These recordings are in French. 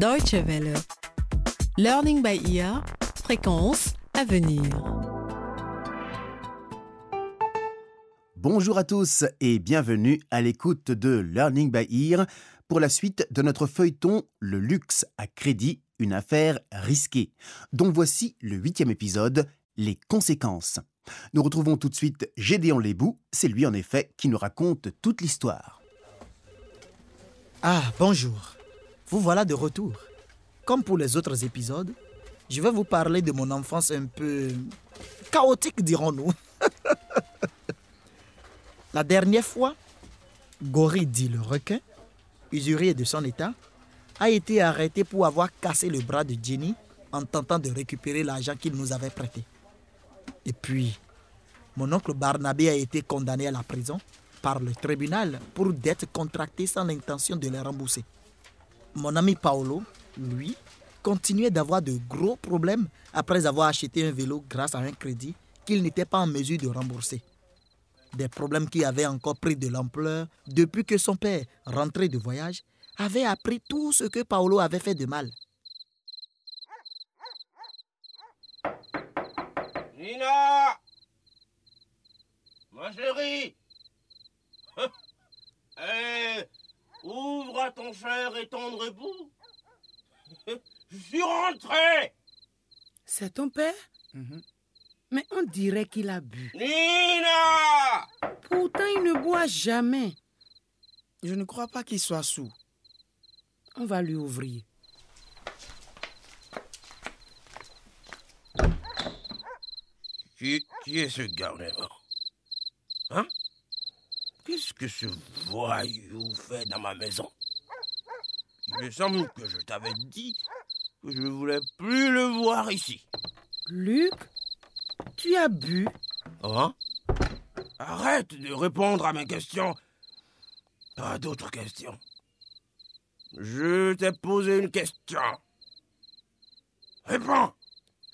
Deutsche Welle. Learning by ear, fréquence à venir. Bonjour à tous et bienvenue à l'écoute de Learning by Ear pour la suite de notre feuilleton Le luxe à crédit, une affaire risquée, dont voici le huitième épisode, Les conséquences. Nous retrouvons tout de suite Gédéon Lébou, c'est lui en effet qui nous raconte toute l'histoire. Ah, bonjour. Vous voilà de retour. Comme pour les autres épisodes, je vais vous parler de mon enfance un peu chaotique, dirons-nous. La dernière fois, Gori dit le requin, usurier de son état, a été arrêté pour avoir cassé le bras de Jenny en tentant de récupérer l'argent qu'il nous avait prêté. Et puis, mon oncle Barnabé a été condamné à la prison par le tribunal pour dettes contractées sans l'intention de les rembourser. Mon ami Paolo, lui, continuait d'avoir de gros problèmes après avoir acheté un vélo grâce à un crédit qu'il n'était pas en mesure de rembourser. Des problèmes qui avaient encore pris de l'ampleur depuis que son père, rentré de voyage, avait appris tout ce que Paolo avait fait de mal. Nina Ma chérie Eh Ouvre à ton cher et tendre époux Je suis rentré C'est ton père Mais on dirait qu'il a bu. Nina Pourtant, il ne boit jamais. Je ne crois pas qu'il soit sous. On va lui ouvrir. Qui, qui est ce garnement Hein? Qu'est-ce que ce voyou fait dans ma maison? Il me semble que je t'avais dit que je ne voulais plus le voir ici. Luc, tu as bu Hein? Arrête de répondre à mes questions. Pas d'autres questions. Je t'ai posé une question. Réponds.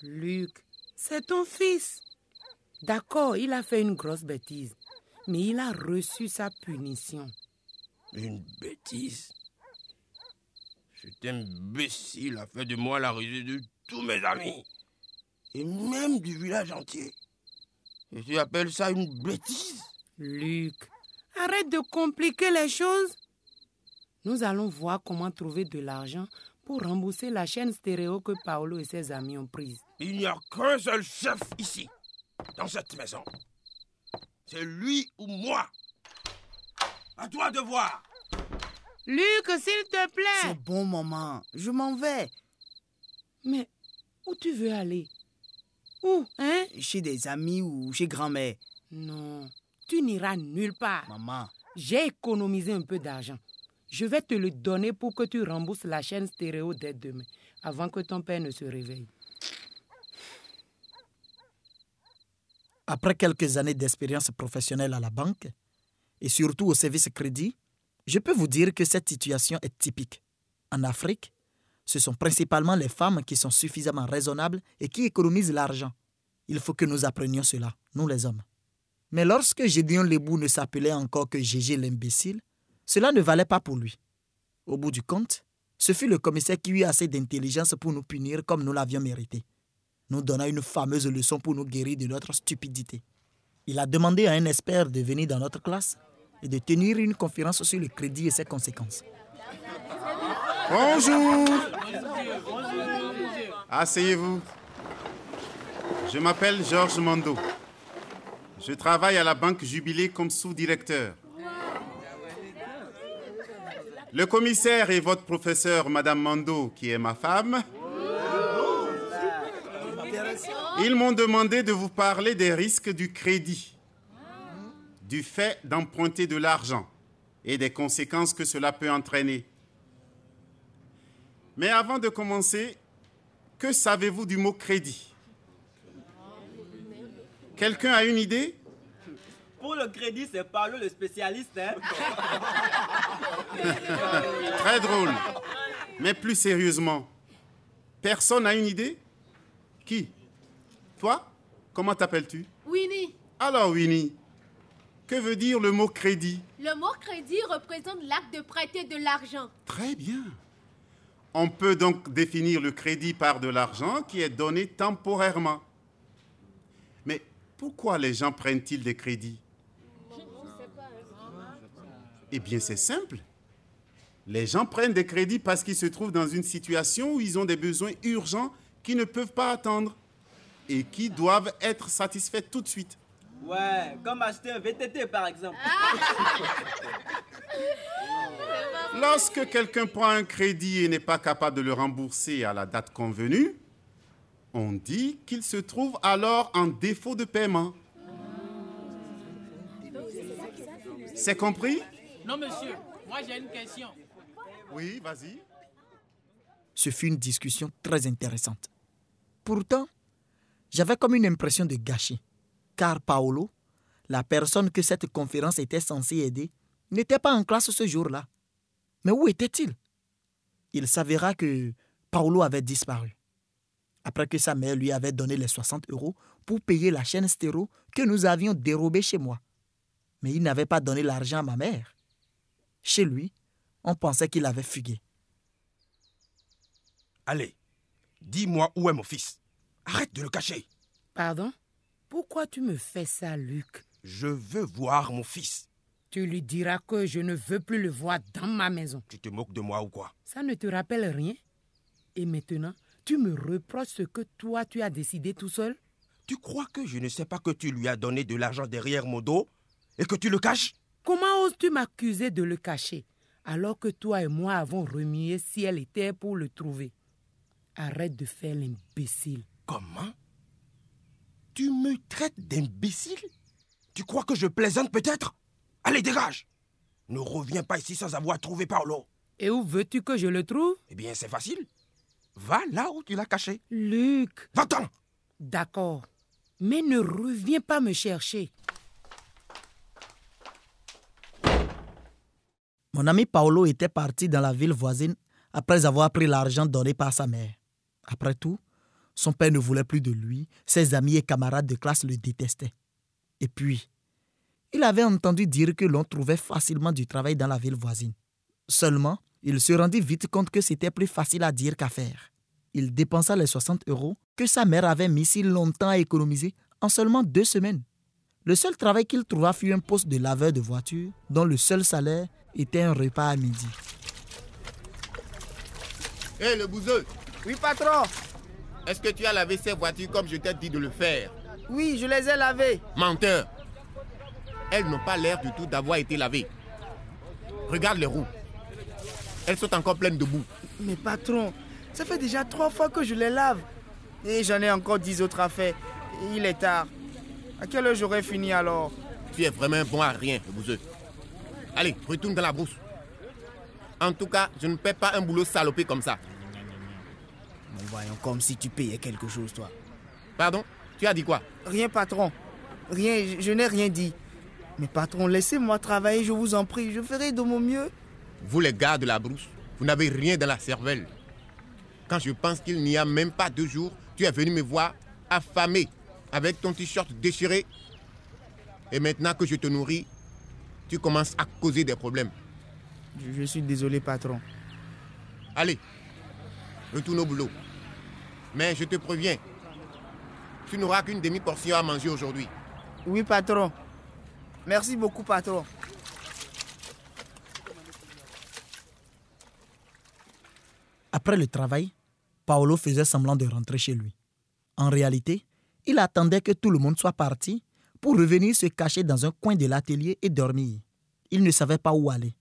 Luc, c'est ton fils. D'accord, il a fait une grosse bêtise, mais il a reçu sa punition. Une bêtise. Cet imbécile a fait de moi la risée de tous mes amis. Et même du village entier. Et tu appelles ça une bêtise? Luc, arrête de compliquer les choses. Nous allons voir comment trouver de l'argent pour rembourser la chaîne stéréo que Paolo et ses amis ont prise. Il n'y a qu'un seul chef ici, dans cette maison. C'est lui ou moi? À toi de voir. Luc, s'il te plaît. C'est bon, maman. Je m'en vais. Mais où tu veux aller? Où, hein? Chez des amis ou chez grand-mère. Non, tu n'iras nulle part. Maman. J'ai économisé un peu d'argent. Je vais te le donner pour que tu rembourses la chaîne stéréo dès demain, avant que ton père ne se réveille. Après quelques années d'expérience professionnelle à la banque, et surtout au service crédit, je peux vous dire que cette situation est typique. En Afrique, ce sont principalement les femmes qui sont suffisamment raisonnables et qui économisent l'argent. Il faut que nous apprenions cela, nous les hommes. Mais lorsque Gédéon Lebou ne s'appelait encore que Gégé l'imbécile, cela ne valait pas pour lui. Au bout du compte, ce fut le commissaire qui eut assez d'intelligence pour nous punir comme nous l'avions mérité, nous donna une fameuse leçon pour nous guérir de notre stupidité. Il a demandé à un expert de venir dans notre classe et de tenir une conférence sur le crédit et ses conséquences. Bonjour. Asseyez-vous. Je m'appelle Georges Mando. Je travaille à la Banque Jubilé comme sous-directeur. Le commissaire et votre professeur, Madame Mando, qui est ma femme, ils m'ont demandé de vous parler des risques du crédit, du fait d'emprunter de l'argent et des conséquences que cela peut entraîner. Mais avant de commencer, que savez-vous du mot crédit? Quelqu'un a une idée? Pour le crédit, c'est Paolo le spécialiste. Hein? Très drôle. Mais plus sérieusement, personne n'a une idée? Qui? Toi Comment t'appelles-tu? Winnie, Alors Winnie, que veut dire le mot crédit? Le mot crédit représente l'acte de prêter de l'argent. Très bien. On peut donc définir le crédit par de l'argent qui est donné temporairement. Mais pourquoi les gens prennent-ils des crédits? Eh bien, c'est simple. Les gens prennent des crédits parce qu'ils se trouvent dans une situation où ils ont des besoins urgents qui ne peuvent pas attendre et qui doivent être satisfaits tout de suite. Ouais, comme acheter un VTT par exemple. Lorsque quelqu'un prend un crédit et n'est pas capable de le rembourser à la date convenue, on dit qu'il se trouve alors en défaut de paiement. C'est compris? Non, monsieur, moi j'ai une question. Oui, vas-y. Ce fut une discussion très intéressante. Pourtant, j'avais comme une impression de gâchis, car Paolo, la personne que cette conférence était censée aider, n'était pas en classe ce jour-là. Mais où était-il? Il s'avéra que Paolo avait disparu. Après que sa mère lui avait donné les 60 euros pour payer la chaîne stéro que nous avions dérobée chez moi. Mais il n'avait pas donné l'argent à ma mère. Chez lui, on pensait qu'il avait fugué. Allez, dis-moi où est mon fils. Arrête de le cacher. Pardon? Pourquoi tu me fais ça, Luc? Je veux voir mon fils. Tu lui diras que je ne veux plus le voir dans ma maison. Tu te moques de moi ou quoi? Ça ne te rappelle rien? Et maintenant, tu me reproches ce que toi tu as décidé tout seul? Tu crois que je ne sais pas que tu lui as donné de l'argent derrière mon dos et que tu le caches? Comment oses-tu m'accuser de le cacher alors que toi et moi avons remué si elle était pour le trouver? Arrête de faire l'imbécile. Comment? Tu me traites d'imbécile? Tu crois que je plaisante peut-être? Allez, dégage Ne reviens pas ici sans avoir trouvé Paolo. Et où veux-tu que je le trouve? Eh bien, c'est facile. Va là où tu l'as caché. Luc Va-t'en D'accord. Mais ne reviens pas me chercher. Mon ami Paolo était parti dans la ville voisine après avoir pris l'argent donné par sa mère. Après tout, son père ne voulait plus de lui, ses amis et camarades de classe le détestaient. Et puis, il avait entendu dire que l'on trouvait facilement du travail dans la ville voisine. Seulement, il se rendit vite compte que c'était plus facile à dire qu'à faire. Il dépensa les 60 euros que sa mère avait mis si longtemps à économiser en seulement deux semaines. Le seul travail qu'il trouva fut un poste de laveur de voiture dont le seul salaire était un repas à midi. Hé, le bouseux, Oui, patron. Est-ce que tu as lavé ces voitures comme je t'ai dit de le faire Oui, je les ai lavés. Menteur Elles n'ont pas l'air du tout d'avoir été lavées. Regarde les roues. Elles sont encore pleines de boue. Mais patron, ça fait déjà trois fois que je les lave. Et j'en ai encore dix autres à faire. Et il est tard. À quelle heure j'aurai fini alors Tu es vraiment bon à rien, le bouseux. Allez, retourne dans la brousse. En tout cas, je ne paie pas un boulot salopé comme ça. Voyons, comme si tu payais quelque chose, toi. Pardon? Tu as dit quoi? Rien, patron. Rien, je, je n'ai rien dit. Mais patron, laissez-moi travailler, je vous en prie. Je ferai de mon mieux. Vous les gars de la brousse, vous n'avez rien dans la cervelle. Quand je pense qu'il n'y a même pas deux jours, tu es venu me voir affamé, avec ton t-shirt déchiré. Et maintenant que je te nourris, tu commences à causer des problèmes. Je, je suis désolé, patron. Allez, retourne au boulot. Mais je te préviens, tu n'auras qu'une demi-portion à manger aujourd'hui. Oui, patron. Merci beaucoup, patron. Après le travail, Paolo faisait semblant de rentrer chez lui. En réalité, il attendait que tout le monde soit parti pour revenir se cacher dans un coin de l'atelier et dormir. Il ne savait pas où aller.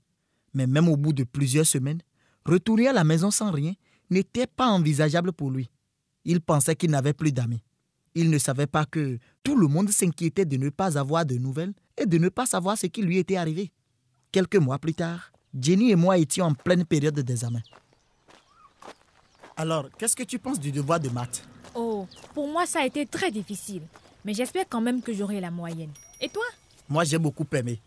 Mais même au bout de plusieurs semaines, retourner à la maison sans rien n'était pas envisageable pour lui. Il pensait qu'il n'avait plus d'amis. Il ne savait pas que tout le monde s'inquiétait de ne pas avoir de nouvelles et de ne pas savoir ce qui lui était arrivé. Quelques mois plus tard, Jenny et moi étions en pleine période d'examen. Alors, qu'est-ce que tu penses du devoir de maths? Oh, pour moi, ça a été très difficile. Mais j'espère quand même que j'aurai la moyenne. Et toi? Moi, j'ai beaucoup aimé.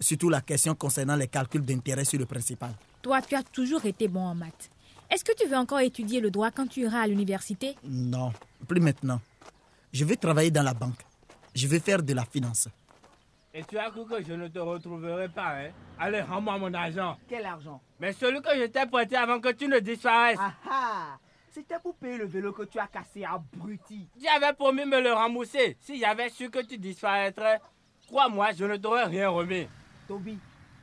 Surtout la question concernant les calculs d'intérêt sur le principal. Toi, tu as toujours été bon en maths. Est-ce que tu veux encore étudier le droit quand tu iras à l'université? Non, plus maintenant. Je veux travailler dans la banque. Je veux faire de la finance. Et tu as cru que je ne te retrouverai pas, hein? Allez, rends-moi mon argent. Quel argent? Mais celui que je t'ai prêté avant que tu ne disparaisses. Ah ah C'était pour payer le vélo que tu as cassé, abruti. Tu avais promis me le rembourser. Si j'avais su que tu disparaîtrais, crois-moi, je ne t'aurais rien remis. Toby,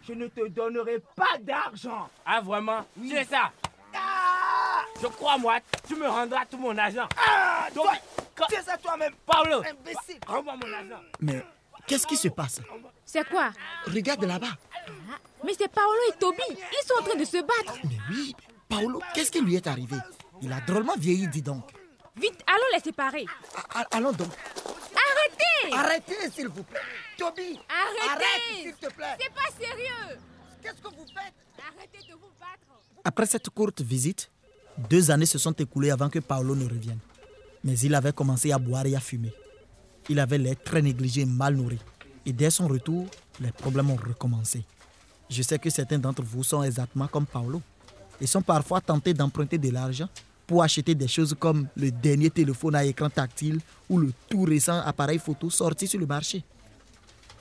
je ne te donnerai pas d'argent. Ah, vraiment? Oui. C'est ça? Je crois, moi, tu me rendras tout mon argent. Ah Donc, toi, quand- C'est ça toi-même Paulo, Imbécile rends-moi mon argent. Mais qu'est-ce qui se passe? C'est quoi? Regarde là-bas. Mais c'est Paolo et Toby. Ils sont en train de se battre. Mais oui, Paolo, qu'est-ce qui lui est arrivé? Il a drôlement vieilli, dis donc. Vite, allons les séparer. A- a- allons donc. Arrêtez Arrêtez, s'il vous plaît. Toby, Arrêtez arrête, s'il te plaît. C'est pas sérieux Qu'est-ce que vous faites? Arrêtez de vous battre Après cette courte visite, deux années se sont écoulées avant que Paolo ne revienne. Mais il avait commencé à boire et à fumer. Il avait l'air très négligé et mal nourri. Et dès son retour, les problèmes ont recommencé. Je sais que certains d'entre vous sont exactement comme Paolo et sont parfois tentés d'emprunter de l'argent pour acheter des choses comme le dernier téléphone à écran tactile ou le tout récent appareil photo sorti sur le marché.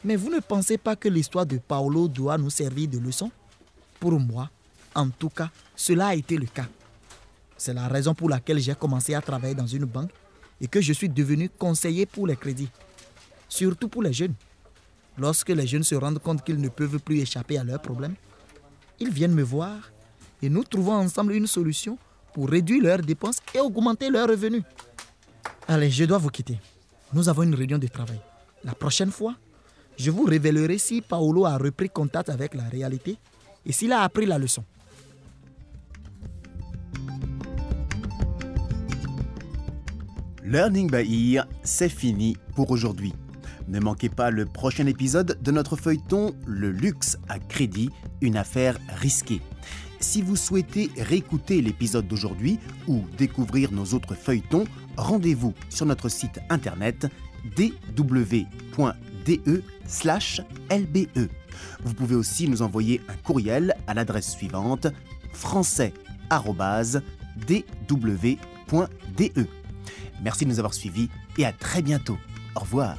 Mais vous ne pensez pas que l'histoire de Paolo doit nous servir de leçon? Pour moi, en tout cas, cela a été le cas. C'est la raison pour laquelle j'ai commencé à travailler dans une banque et que je suis devenu conseiller pour les crédits. Surtout pour les jeunes. Lorsque les jeunes se rendent compte qu'ils ne peuvent plus échapper à leurs problèmes, ils viennent me voir et nous trouvons ensemble une solution pour réduire leurs dépenses et augmenter leurs revenus. Allez, je dois vous quitter. Nous avons une réunion de travail. La prochaine fois, je vous révélerai si Paolo a repris contact avec la réalité et s'il a appris la leçon. Learning by Ear, c'est fini pour aujourd'hui. Ne manquez pas le prochain épisode de notre feuilleton Le luxe à crédit, une affaire risquée. Si vous souhaitez réécouter l'épisode d'aujourd'hui ou découvrir nos autres feuilletons, rendez-vous sur notre site internet dw.de/lbe. Vous pouvez aussi nous envoyer un courriel à l'adresse suivante français@dw.de. Merci de nous avoir suivis et à très bientôt. Au revoir.